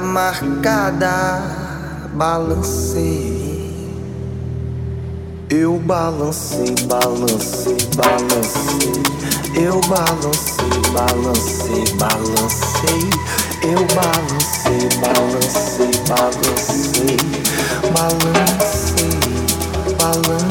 marcada, balancei. Eu balancei, balancei, balancei. Eu balancei, balancei, balancei. Eu balancei, balancei, balancei. Balancei, balancei.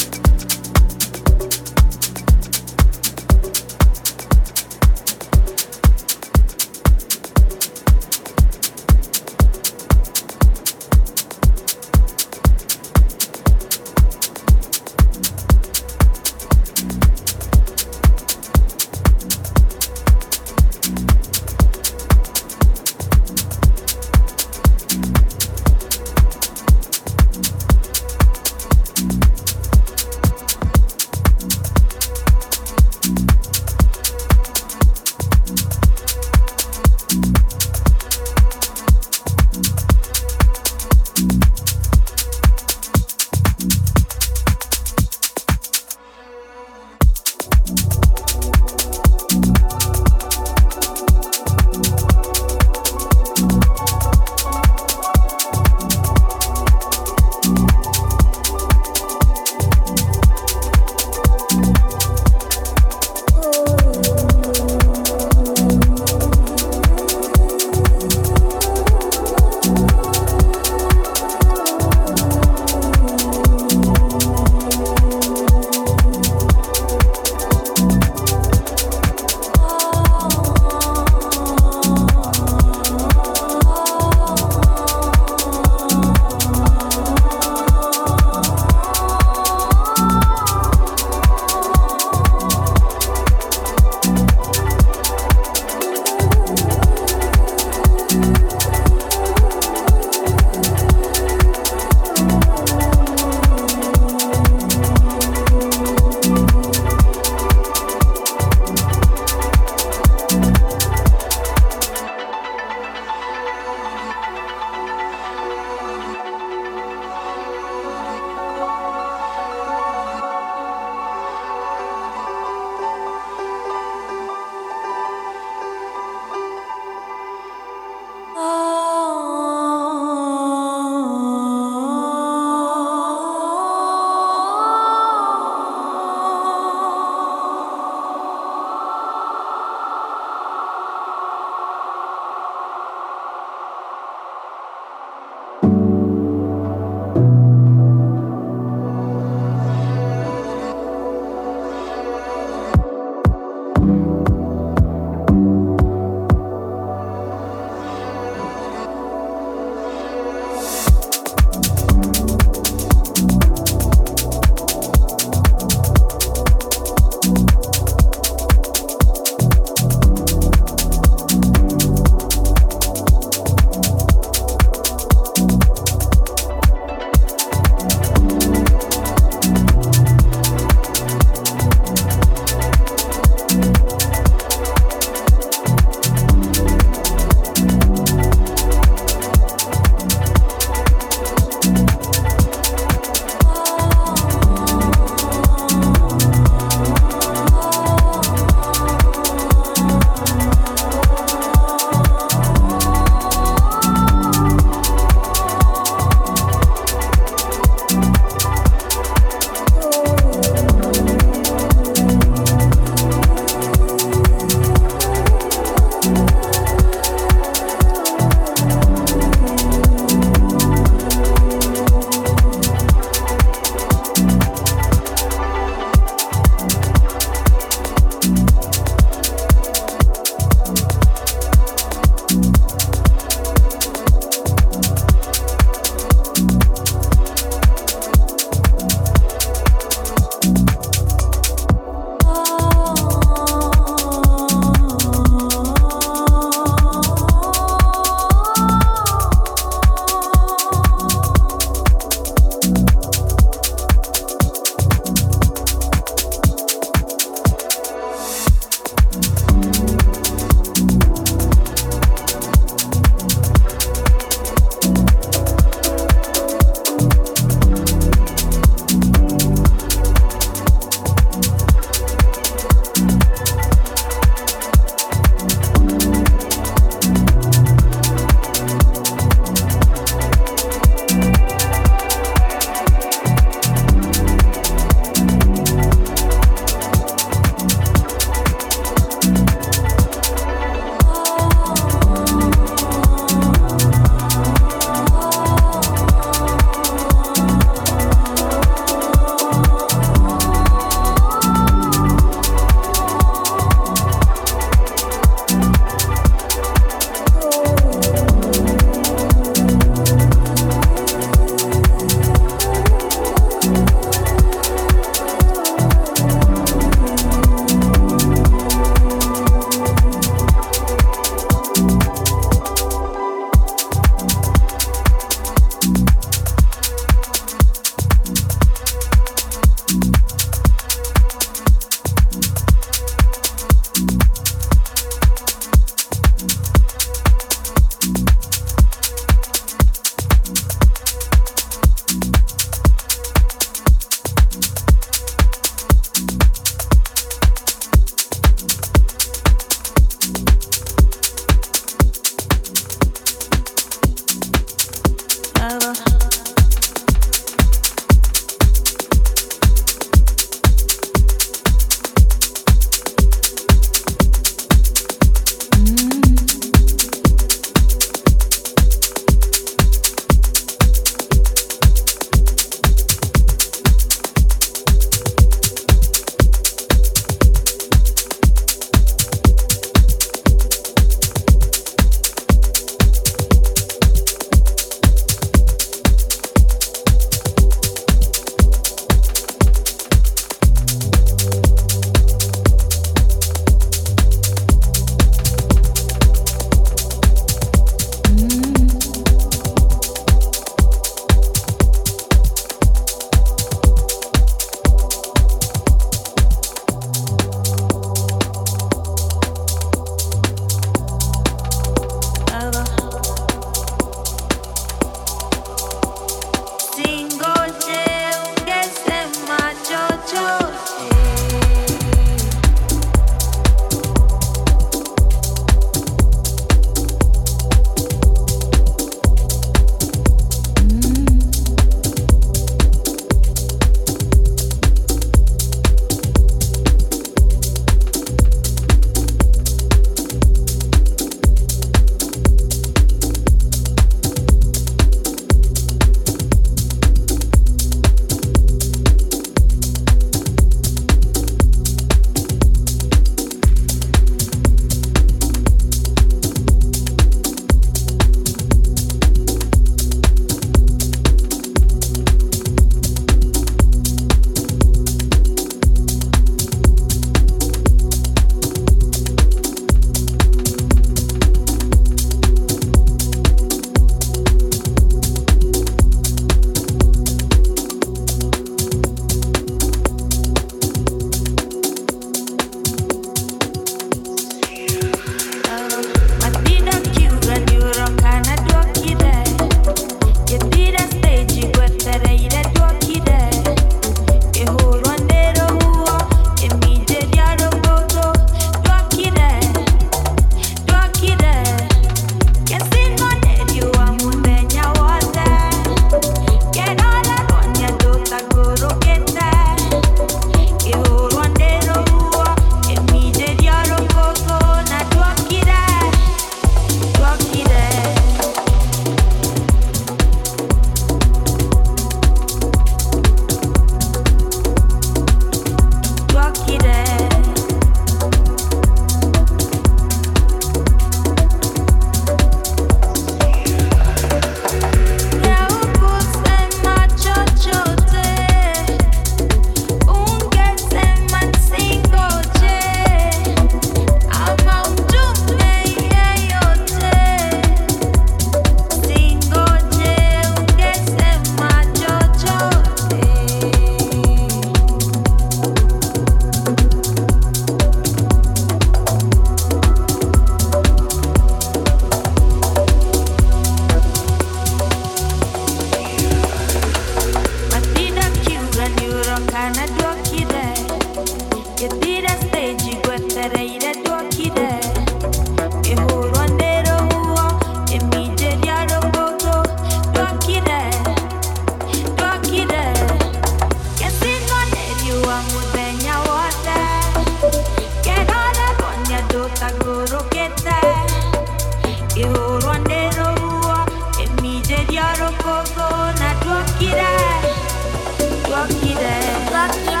Lucky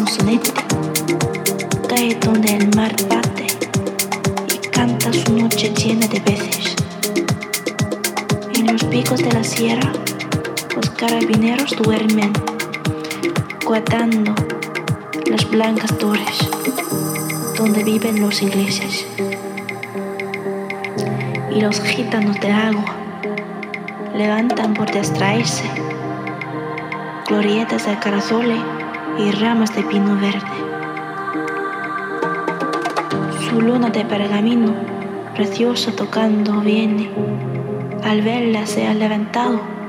sonsonete, cae donde el mar bate y canta su noche llena de veces. En los picos de la sierra, los carabineros duermen, guardando las blancas torres donde viven los ingleses y los gitanos de agua levantan por distraerse glorietas de carazole y ramas de pino verde. Su luna de pergamino, preciosa tocando, viene. Al verla se ha levantado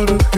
amor